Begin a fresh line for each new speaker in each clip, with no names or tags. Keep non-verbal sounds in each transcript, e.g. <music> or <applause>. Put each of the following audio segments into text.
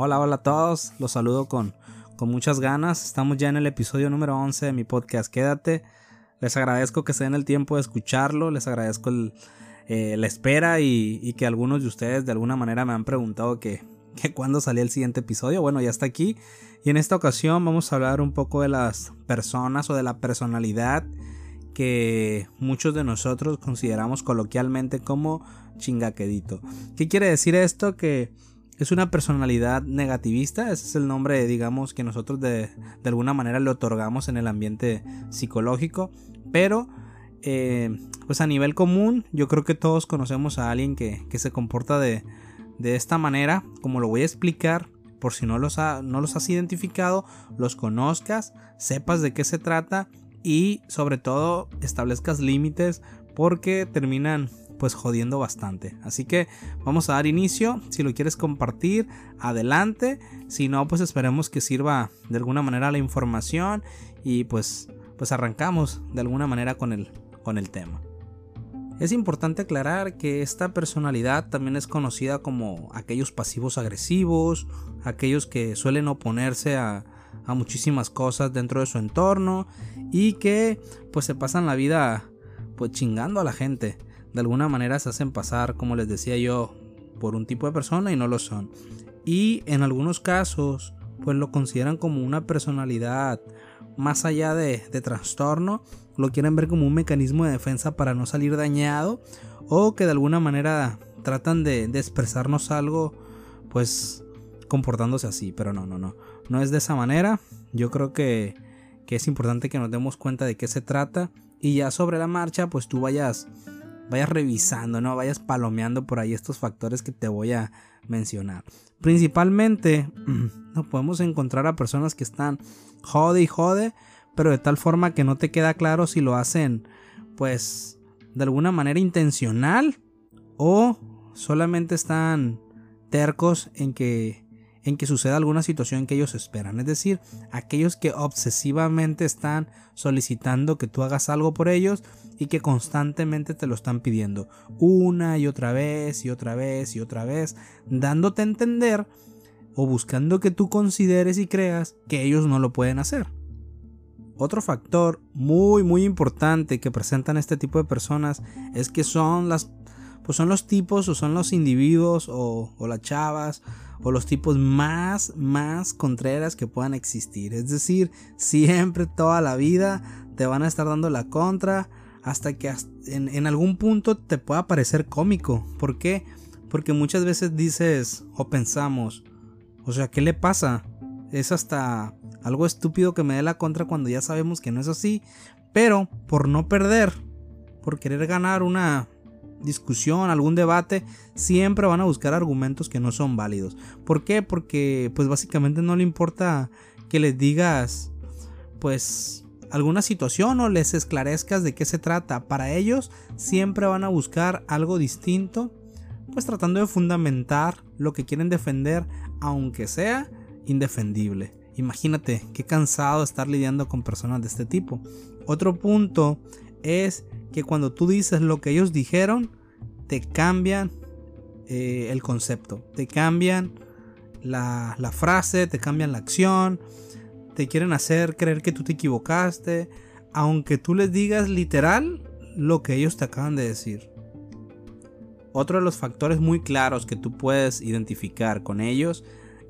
Hola, hola a todos, los saludo con, con muchas ganas. Estamos ya en el episodio número 11 de mi podcast Quédate. Les agradezco que se den el tiempo de escucharlo, les agradezco eh, la espera y, que algunos de ustedes de alguna manera me han preguntado que, que cuándo salía el siguiente episodio. Bueno, ya está aquí. Y en esta ocasión vamos a hablar un poco de las personas o de la personalidad que muchos de nosotros consideramos coloquialmente como chingaquedito. ¿Qué quiere decir esto? Que es una personalidad negativista, ese es el nombre, digamos, que nosotros de, alguna manera le otorgamos en el ambiente psicológico, pero eh, pues a nivel común yo creo que todos conocemos a alguien que, se comporta de, de, esta manera, como lo voy a explicar, por si no los, no los has identificado, los conozcas, sepas de qué se trata y sobre todo establezcas límites porque terminan pues jodiendo bastante. Así que vamos a dar inicio. Si lo quieres compartir, adelante. Si no, pues esperemos que sirva de alguna manera la información y pues pues arrancamos de alguna manera con el con el tema. Es importante aclarar que esta personalidad también es conocida como aquellos pasivos agresivos, aquellos que suelen oponerse a, a muchísimas cosas dentro de su entorno y que pues se pasan la vida pues chingando a la gente de alguna manera se hacen pasar, como les decía yo, por un tipo de persona y no lo son. Y en algunos casos, pues lo consideran como una personalidad más allá de, trastorno, lo quieren ver como un mecanismo de defensa para no salir dañado o que de alguna manera tratan de, expresarnos algo, pues comportándose así, pero no, no, no, no es de esa manera. Yo creo que, que es importante que nos demos cuenta de qué se trata y ya sobre la marcha, pues tú vayas vayas revisando, ¿no? Vayas palomeando por ahí estos factores que te voy a mencionar. Principalmente, <clears throat> no podemos encontrar a personas que están jode y jode, pero de tal forma que no te queda claro si lo hacen, pues, de alguna manera intencional o solamente están tercos en que en que suceda alguna situación que ellos esperan. Es decir, aquellos que obsesivamente están solicitando que tú hagas algo por ellos y que constantemente te lo están pidiendo una y otra vez y otra vez y otra vez, dándote a entender o buscando que tú consideres y creas que ellos no lo pueden hacer. Otro factor muy muy importante que presentan este tipo de personas es que son las pues son los tipos o son los individuos o, o las chavas o los tipos más, más contreras que puedan existir. Es decir, siempre, toda la vida, te van a estar dando la contra hasta que en, algún punto te pueda parecer cómico. ¿Por qué? Porque muchas veces dices o pensamos, o sea, ¿qué le pasa? Es hasta algo estúpido que me dé la contra cuando ya sabemos que no es así. Pero por no perder, por querer ganar una discusión, algún debate, siempre van a buscar argumentos que no son válidos. ¿Por qué? Porque pues básicamente no le importa que les digas pues alguna situación o les esclarezcas de qué se trata. Para ellos siempre van a buscar algo distinto, pues tratando de fundamentar lo que quieren defender, aunque sea indefendible. Imagínate qué cansado estar lidiando con personas de este tipo. Otro punto es que cuando tú dices lo que ellos dijeron, te cambian eh, el concepto, te cambian la, frase, te cambian la acción, te quieren hacer creer que tú te equivocaste, aunque tú les digas literal lo que ellos te acaban de decir. Otro de los factores muy claros que tú puedes identificar con ellos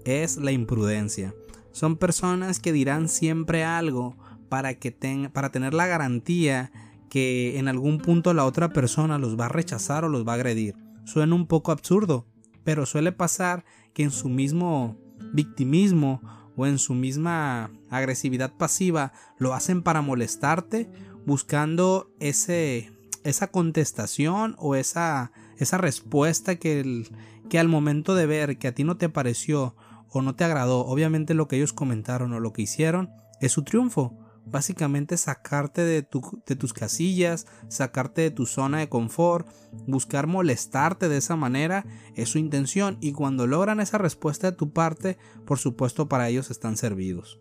es la imprudencia. Son personas que dirán siempre algo para, que para tener la garantía que en algún punto la otra persona los va a rechazar o los va a agredir. Suena un poco absurdo, pero suele pasar que en su mismo victimismo o en su misma agresividad pasiva lo hacen para molestarte, buscando ese, esa contestación o esa, esa respuesta que, que al momento de ver que a ti no te pareció o no te agradó, obviamente lo que ellos comentaron o lo que hicieron, es su triunfo básicamente sacarte de, tus casillas, sacarte de tu zona de confort, buscar molestarte de esa manera, es su intención y cuando logran esa respuesta de tu parte, por supuesto para ellos están servidos.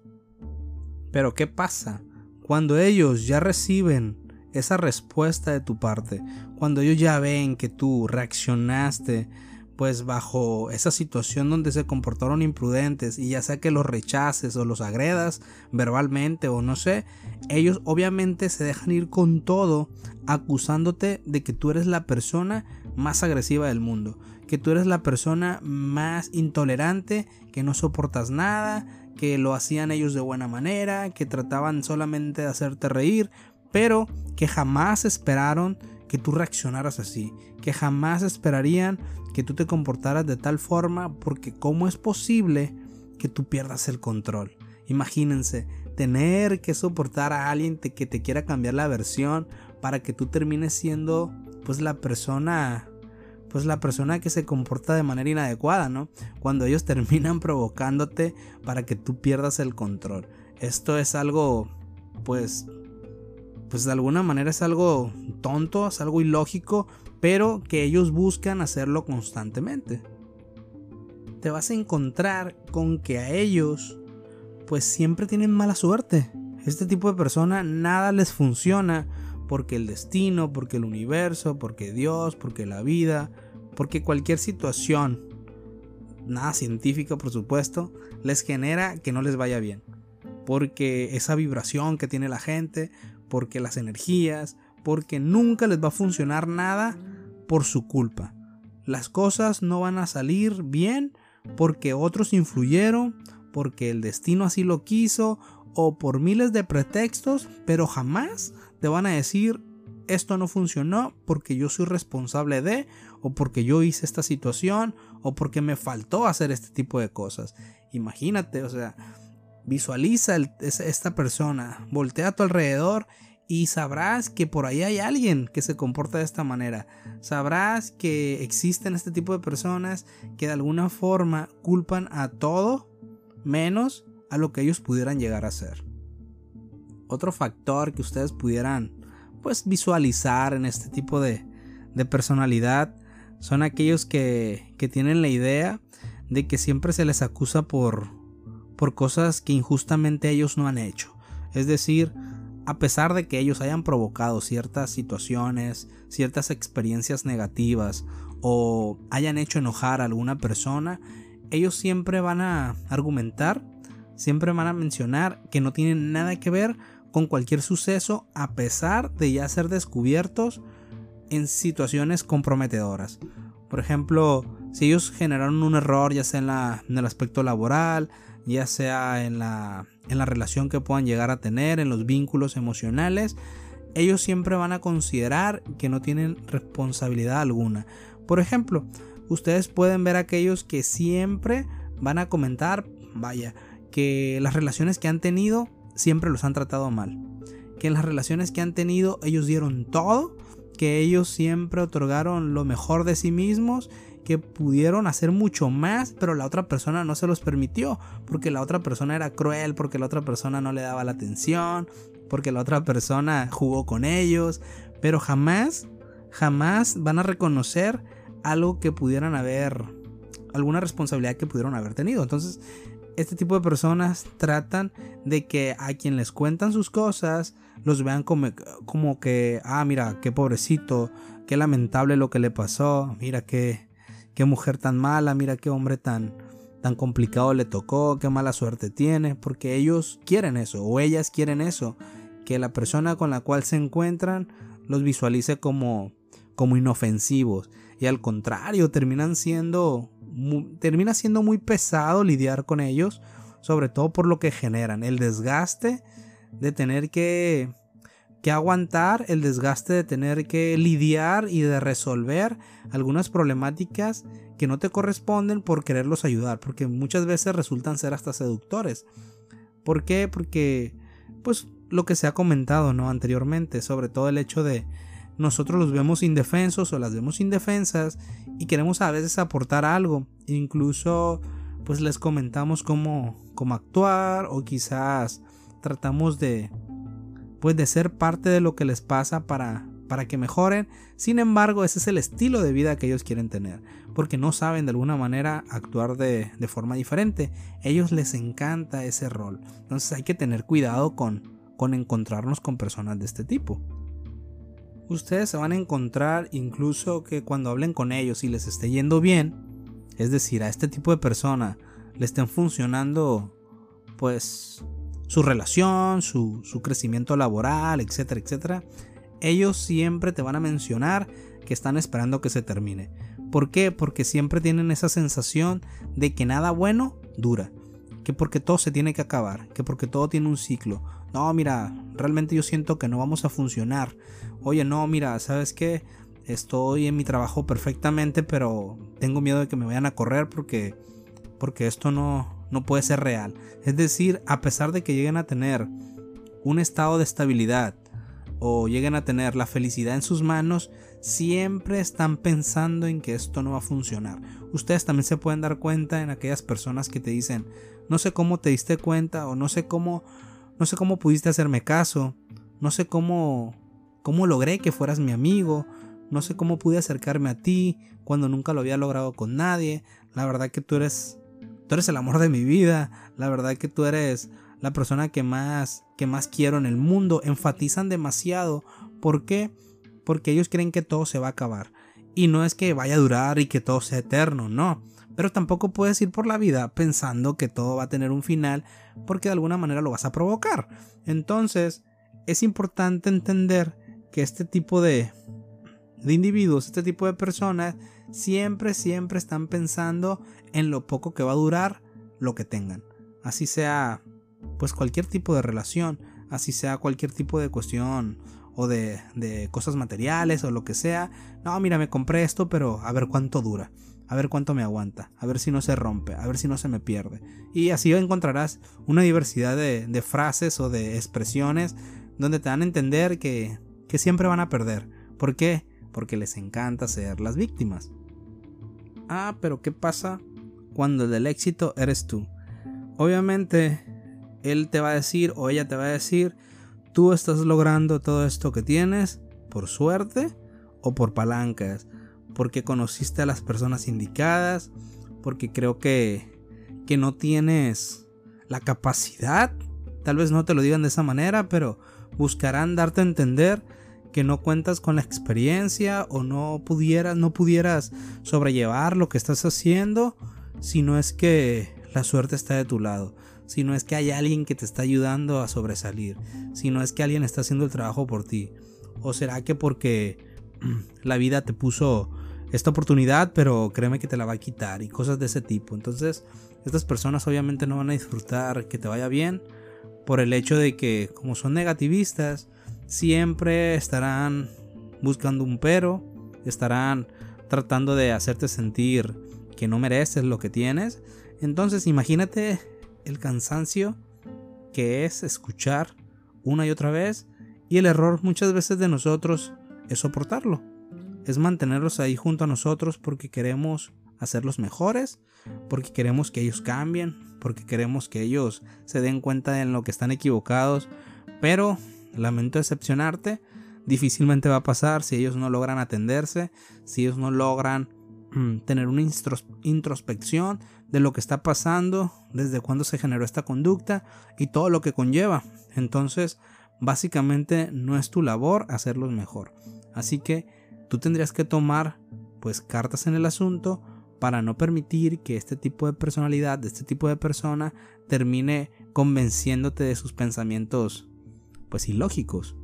Pero ¿qué pasa? Cuando ellos ya reciben esa respuesta de tu parte, cuando ellos ya ven que tú reaccionaste, pues bajo esa situación donde se comportaron imprudentes y ya sea que los rechaces o los agredas verbalmente o no sé, ellos obviamente se dejan ir con todo acusándote de que tú eres la persona más agresiva del mundo, que tú eres la persona más intolerante, que no soportas nada, que lo hacían ellos de buena manera, que trataban solamente de hacerte reír, pero que jamás esperaron que tú reaccionaras así, que jamás esperarían que tú te comportaras de tal forma porque cómo es posible que tú pierdas el control. Imagínense, tener que soportar a alguien que te quiera cambiar la versión para que tú termines siendo pues la persona pues la persona que se comporta de manera inadecuada, ¿no? Cuando ellos <laughs> terminan provocándote para que tú pierdas el control. Esto es algo pues pues de alguna manera es algo tonto, es algo ilógico, pero que ellos buscan hacerlo constantemente. Te vas a encontrar con que a ellos pues siempre tienen mala suerte. Este tipo de persona nada les funciona porque el destino, porque el universo, porque Dios, porque la vida, porque cualquier situación, nada científica por supuesto, les genera que no les vaya bien. Porque esa vibración que tiene la gente, porque las energías, porque nunca les va a funcionar nada por su culpa. Las cosas no van a salir bien porque otros influyeron, porque el destino así lo quiso o por miles de pretextos, pero jamás te van a decir esto no funcionó porque yo soy responsable de o porque yo hice esta situación o porque me faltó hacer este tipo de cosas. Imagínate, o sea, Visualiza esta persona, voltea a tu alrededor y sabrás que por ahí hay alguien que se comporta de esta manera. Sabrás que existen este tipo de personas que de alguna forma culpan a todo menos a lo que ellos pudieran llegar a ser. Otro factor que ustedes pudieran pues visualizar en este tipo de, de personalidad son aquellos que, que tienen la idea de que siempre se les acusa por, por cosas que injustamente ellos no han hecho. Es decir, a pesar de que ellos hayan provocado ciertas situaciones, ciertas experiencias negativas o hayan hecho enojar a alguna persona, ellos siempre van a argumentar, siempre van a mencionar que no tienen nada que ver con cualquier suceso a pesar de ya ser descubiertos en situaciones comprometedoras. Por ejemplo, si ellos generaron un error ya sea en, en el aspecto laboral, ya sea en la, en la relación que puedan llegar a tener, en los vínculos emocionales, ellos siempre van a considerar que no tienen responsabilidad alguna. Por ejemplo, ustedes pueden ver aquellos que siempre van a comentar, vaya, que las relaciones que han tenido siempre los han tratado mal. Que en las relaciones que han tenido ellos dieron todo, que ellos siempre otorgaron lo mejor de sí mismos que pudieron hacer mucho más, pero la otra persona no se los permitió, porque la otra persona era cruel, porque la otra persona no le daba la atención, porque la otra persona jugó con ellos, pero jamás, jamás van a reconocer algo que pudieran haber, alguna responsabilidad que pudieron haber tenido. Entonces, este tipo de personas tratan de que a quien les cuentan sus cosas, los vean como, como que, ah, mira, qué pobrecito, qué lamentable lo que le pasó, mira qué, qué mujer tan mala, mira qué hombre tan, tan complicado le tocó, qué mala suerte tiene, porque ellos quieren eso, o ellas quieren eso, que la persona con la cual se encuentran los visualice como, como inofensivos, y al contrario, terminan siendo, termina siendo muy pesado lidiar con ellos, sobre todo por lo que generan, el desgaste de tener que que aguantar el desgaste de tener que lidiar y de resolver algunas problemáticas que no te corresponden por quererlos ayudar, porque muchas veces resultan ser hasta seductores. ¿Por qué? Porque pues lo que se ha comentado no anteriormente, sobre todo el hecho de nosotros los vemos indefensos o las vemos indefensas y queremos a veces aportar algo, incluso pues les comentamos cómo, cómo actuar o quizás tratamos de pues de ser parte de lo que les pasa para, para que mejoren. Sin embargo, ese es el estilo de vida que ellos quieren tener, porque no saben de alguna manera actuar de, de forma diferente. ellos les encanta ese rol. Entonces hay que tener cuidado con, con encontrarnos con personas de este tipo. Ustedes se van a encontrar incluso que cuando hablen con ellos y les esté yendo bien, es decir, a este tipo de persona le estén funcionando pues su relación, su, su crecimiento laboral, etcétera, etcétera, ellos siempre te van a mencionar que están esperando que se termine. ¿Por qué? Porque siempre tienen esa sensación de que nada bueno dura. Que porque todo se tiene que acabar. Que porque todo tiene un ciclo. No, mira, realmente yo siento que no vamos a funcionar. Oye, no, mira, ¿sabes qué? Estoy en mi trabajo perfectamente, pero tengo miedo de que me vayan a correr porque porque esto no no puede ser real. Es decir, a pesar de que lleguen a tener un estado de estabilidad o lleguen a tener la felicidad en sus manos, siempre están pensando en que esto no va a funcionar. Ustedes también se pueden dar cuenta en aquellas personas que te dicen, no sé cómo te diste cuenta o no sé cómo no sé cómo pudiste hacerme caso, no sé cómo cómo logré que fueras mi amigo, no sé cómo pude acercarme a ti cuando nunca lo había logrado con nadie. La verdad que tú eres tú eres el amor de mi vida, la verdad que tú eres la persona que más que más quiero en el mundo. Enfatizan demasiado, ¿por qué? Porque ellos creen que todo se va a acabar. Y no es que vaya a durar y que todo sea eterno, no. Pero tampoco puedes ir por la vida pensando que todo va a tener un final porque de alguna manera lo vas a provocar. Entonces, es importante entender que este tipo de, de individuos, este tipo de personas, siempre, siempre están pensando en lo poco que va a durar lo que tengan. Así sea, pues cualquier tipo de relación, así sea cualquier tipo de cuestión o de, de cosas materiales o lo que sea. No, mira, me compré esto, pero a ver cuánto dura, a ver cuánto me aguanta, a ver si no se rompe, a ver si no se me pierde. Y así encontrarás una diversidad de, de frases o de expresiones donde te dan a entender que, que siempre van a perder. ¿Por qué? Porque les encanta ser las víctimas. Ah, pero ¿qué pasa cuando el del éxito eres tú? Obviamente, él te va a decir o ella te va a decir, tú estás logrando todo esto que tienes por suerte o por palancas, porque conociste a las personas indicadas, porque creo que, que no tienes la capacidad, tal vez no te lo digan de esa manera, pero buscarán darte a entender que no cuentas con la experiencia o no pudieras, no pudieras sobrellevar lo que estás haciendo, si no es que la suerte está de tu lado, si no es que hay alguien que te está ayudando a sobresalir, si no es que alguien está haciendo el trabajo por ti, o será que porque <clears throat> la vida te puso esta oportunidad, pero créeme que te la va a quitar y cosas de ese tipo. Entonces, estas personas obviamente no van a disfrutar que te vaya bien por el hecho de que como son negativistas, siempre estarán buscando un pero, estarán tratando de hacerte sentir que no mereces lo que tienes. Entonces imagínate el cansancio que es escuchar una y otra vez y el error muchas veces de nosotros es soportarlo. Es mantenerlos ahí junto a nosotros porque queremos hacerlos mejores, porque queremos que ellos cambien, porque queremos que ellos se den cuenta de lo que están equivocados, pero lamento decepcionarte, difícilmente va a pasar si ellos no logran atenderse, si ellos no logran mm, tener una introspección de lo que está pasando, desde cuándo se generó esta conducta y todo lo que conlleva. Entonces, básicamente no es tu labor hacerlos mejor. Así que tú tendrías que tomar pues cartas en el asunto para no permitir que este tipo de personalidad, de este tipo de persona termine convenciéndote de sus pensamientos pues ilógicos.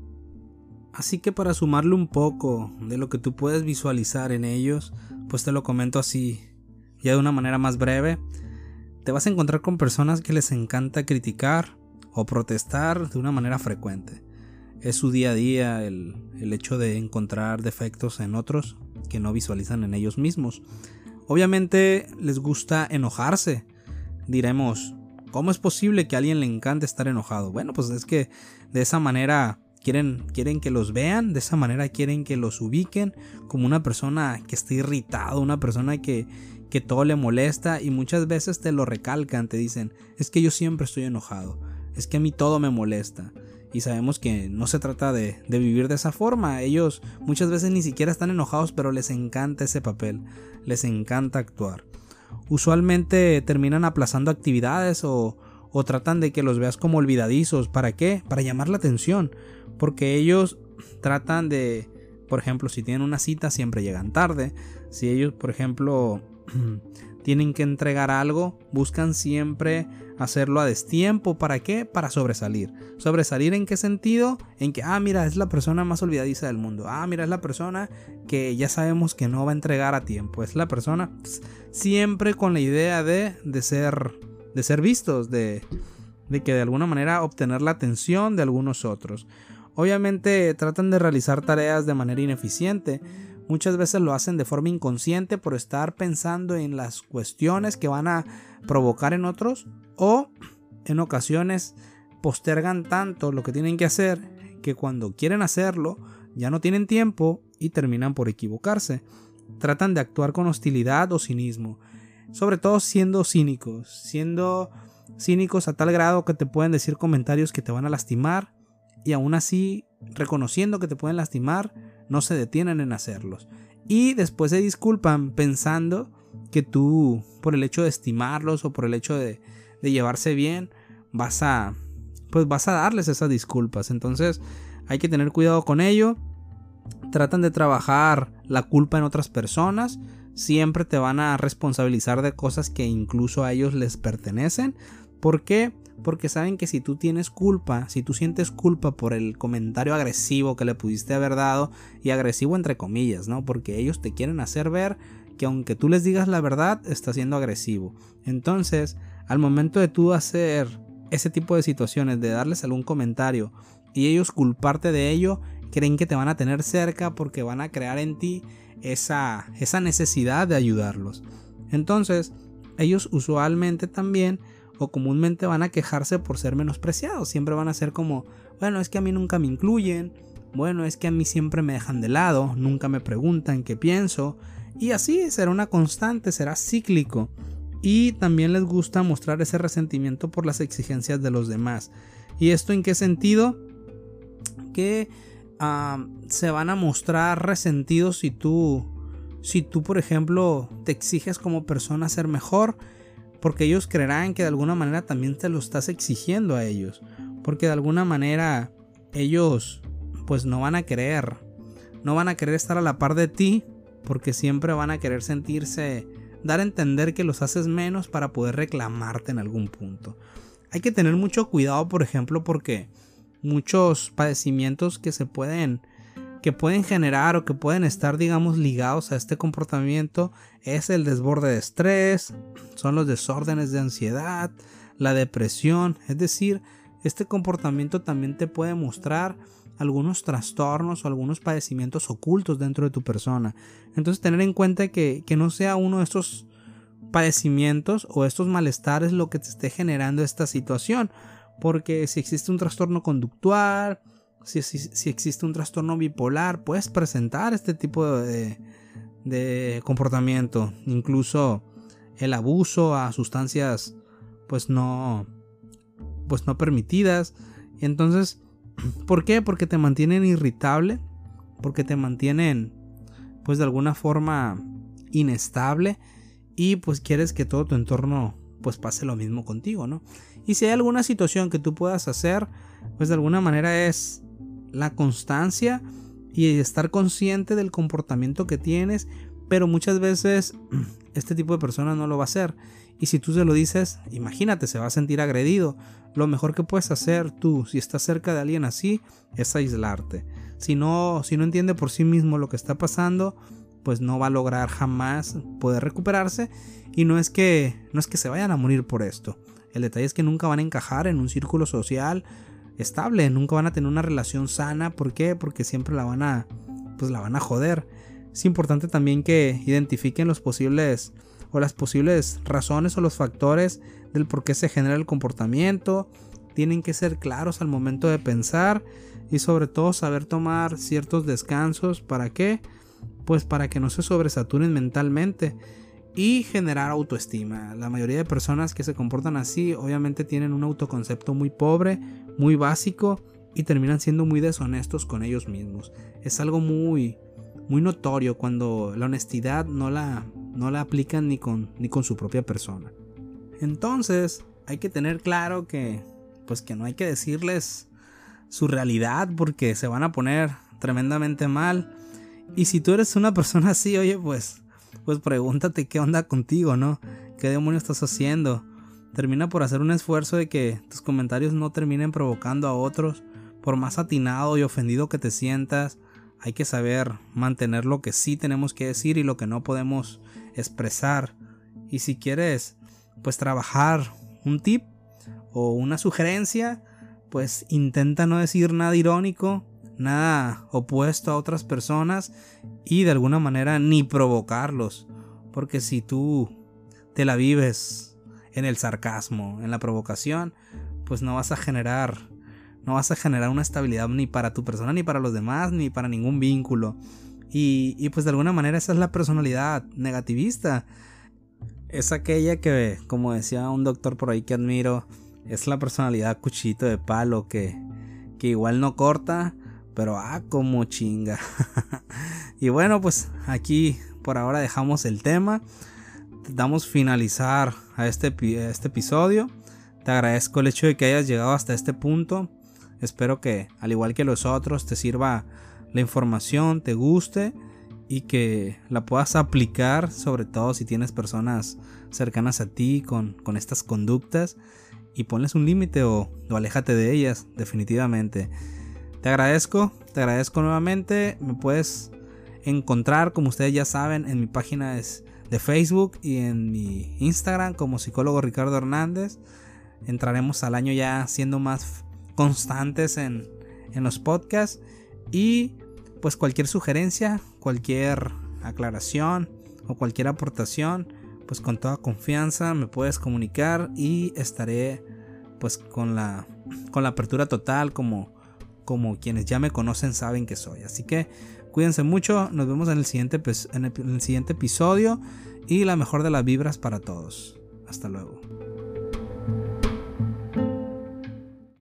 Así que para sumarle un poco de lo que tú puedes visualizar en ellos, pues te lo comento así, ya de una manera más breve, te vas a encontrar con personas que les encanta criticar o protestar de una manera frecuente. Es su día a día el, el hecho de encontrar defectos en otros que no visualizan en ellos mismos. Obviamente les gusta enojarse. Diremos, ¿Cómo es posible que a alguien le encante estar enojado? Bueno, pues es que de esa manera quieren, quieren que los vean, de esa manera quieren que los ubiquen como una persona que está irritado, una persona que, que todo le molesta y muchas veces te lo recalcan, te dicen, es que yo siempre estoy enojado, es que a mí todo me molesta. Y sabemos que no se trata de, de, vivir de esa forma. Ellos muchas veces ni siquiera están enojados, pero les encanta ese papel. Les encanta actuar usualmente terminan aplazando actividades o, o tratan de que los veas como olvidadizos. ¿Para qué? Para llamar la atención. Porque ellos tratan de, por ejemplo, si tienen una cita siempre llegan tarde. Si ellos, por ejemplo, <clears throat> tienen que entregar algo, buscan siempre hacerlo a destiempo. ¿Para qué? Para sobresalir. ¿Sobresalir en qué sentido? En que, ah, mira, es la persona más olvidadiza del mundo. Ah, mira, es la persona que ya sabemos que no va a entregar a tiempo. Es la persona pues, siempre con la idea de, de, ser, de ser vistos, de, de que de alguna manera obtener la atención de algunos otros. Obviamente tratan de realizar tareas de manera ineficiente Muchas veces lo hacen de forma inconsciente por estar pensando en las cuestiones que van a provocar en otros o en ocasiones postergan tanto lo que tienen que hacer que cuando quieren hacerlo ya no tienen tiempo y terminan por equivocarse. Tratan de actuar con hostilidad o cinismo, sobre todo siendo cínicos, siendo cínicos a tal grado que te pueden decir comentarios que te van a lastimar y aún así reconociendo que te pueden lastimar no se detienen en hacerlos. Y después se disculpan pensando que tú, por el hecho de estimarlos o por el hecho de, llevarse bien, vas a, pues vas a darles esas disculpas. Entonces hay que tener cuidado con ello. Tratan de trabajar la culpa en otras personas. Siempre te van a responsabilizar de cosas que incluso a ellos les pertenecen. ¿Por qué? porque saben que si tú tienes culpa, si tú sientes culpa por el comentario agresivo que le pudiste haber dado, y agresivo entre comillas, ¿no? Porque ellos te quieren hacer ver que aunque tú les digas la verdad, está siendo agresivo. Entonces, al momento de tú hacer ese tipo de situaciones, de darles algún comentario y ellos culparte de ello, creen que te van a tener cerca porque van a crear en ti esa, esa necesidad de ayudarlos. Entonces, ellos usualmente también o comúnmente van a quejarse por ser menospreciados. Siempre van a ser como, bueno, es que a mí nunca me incluyen, bueno, es que a mí siempre me dejan de lado, nunca me preguntan qué pienso. Y así será una constante, será cíclico. Y también les gusta mostrar ese resentimiento por las exigencias de los demás. ¿Y esto en qué sentido? Que ah, se van a mostrar resentidos si tú, si tú, por ejemplo, te exiges como persona ser mejor porque ellos creerán que de alguna manera también te lo estás exigiendo a ellos, porque de alguna manera ellos pues no van a querer, no van a querer estar a la par de ti, porque siempre van a querer sentirse, dar a entender que los haces menos para poder reclamarte en algún punto. Hay que tener mucho cuidado, por ejemplo, porque muchos padecimientos que se pueden que pueden generar o que pueden estar, digamos, ligados a este comportamiento es el desborde de estrés, son los desórdenes de ansiedad, la depresión, es decir, este comportamiento también te puede mostrar algunos trastornos o algunos padecimientos ocultos dentro de tu persona. Entonces tener en cuenta que, que no sea uno de estos padecimientos o estos malestares lo que te esté generando esta situación. Porque si existe un trastorno conductual, si, existe un trastorno bipolar, puedes presentar este tipo de, de comportamiento. Incluso el abuso a sustancias pues no pues no permitidas. Entonces, ¿por qué? Porque te mantienen irritable, porque te mantienen pues de alguna forma inestable y pues quieres que todo tu entorno pues pase lo mismo contigo, ¿no? Y si hay alguna situación que tú puedas hacer, pues de alguna manera es la constancia y estar consciente del comportamiento que tienes, pero muchas veces este tipo de persona no lo va a hacer. Y si tú se lo dices, imagínate, se va a sentir agredido. Lo mejor que puedes hacer tú, si estás cerca de alguien así, es aislarte. Si no, si no entiende por sí mismo lo que está pasando, pues no va a lograr jamás poder recuperarse. Y no es que, no es que se vayan a morir por esto. El detalle es que nunca van a encajar en un círculo social estable, nunca van a tener una relación sana, ¿por qué? Porque siempre la van a pues la van a joder. Es importante también que identifiquen los posibles o las posibles razones o los factores del por qué se genera el comportamiento. Tienen que ser claros al momento de pensar y sobre todo saber tomar ciertos descansos. ¿Para qué? Pues para que no se sobresaturen mentalmente y generar autoestima. La mayoría de personas que se comportan así obviamente tienen un autoconcepto muy pobre, muy básico y terminan siendo muy deshonestos con ellos mismos. Es algo muy muy notorio cuando la honestidad no la no la aplican ni con ni con su propia persona. Entonces, hay que tener claro que pues que no hay que decirles su realidad porque se van a poner tremendamente mal. Y si tú eres una persona así, oye, pues pues pregúntate qué onda contigo, ¿no? ¿Qué demonios estás haciendo? Termina por hacer un esfuerzo de que tus comentarios no terminen provocando a otros. Por más atinado y ofendido que te sientas, hay que saber mantener lo que sí tenemos que decir y lo que no podemos expresar. Y si quieres, pues trabajar un tip o una sugerencia, pues intenta no decir nada irónico, nada opuesto a otras personas y de alguna manera ni provocarlos. Porque si tú te la vives en el sarcasmo, en la provocación, pues no vas a generar, no vas a generar una estabilidad ni para tu persona, ni para los demás, ni para ningún vínculo. Y, y pues de alguna manera esa es la personalidad negativista. Es aquella que, como decía un doctor por ahí que admiro, es la personalidad cuchito de palo que, que igual no corta, pero ah, como chinga. <laughs> y bueno, pues aquí por ahora dejamos el tema. Damos finalizar a este, a este episodio. Te agradezco el hecho de que hayas llegado hasta este punto. Espero que, al igual que los otros, te sirva la información, te guste y que la puedas aplicar, sobre todo si tienes personas cercanas a ti con, con estas conductas y ponles un límite o, o aléjate de ellas, definitivamente. Te agradezco, te agradezco nuevamente. Me puedes encontrar, como ustedes ya saben, en mi página de Facebook y en mi Instagram como psicólogo Ricardo Hernández. Entraremos al año ya siendo más constantes en, en los podcasts. Y pues cualquier sugerencia, cualquier aclaración o cualquier aportación, pues con toda confianza me puedes comunicar y estaré pues con la con la apertura total como como quienes ya me conocen saben que soy. Así que cuídense mucho, nos vemos en el siguiente, en el siguiente episodio y la mejor de las vibras para todos. Hasta luego.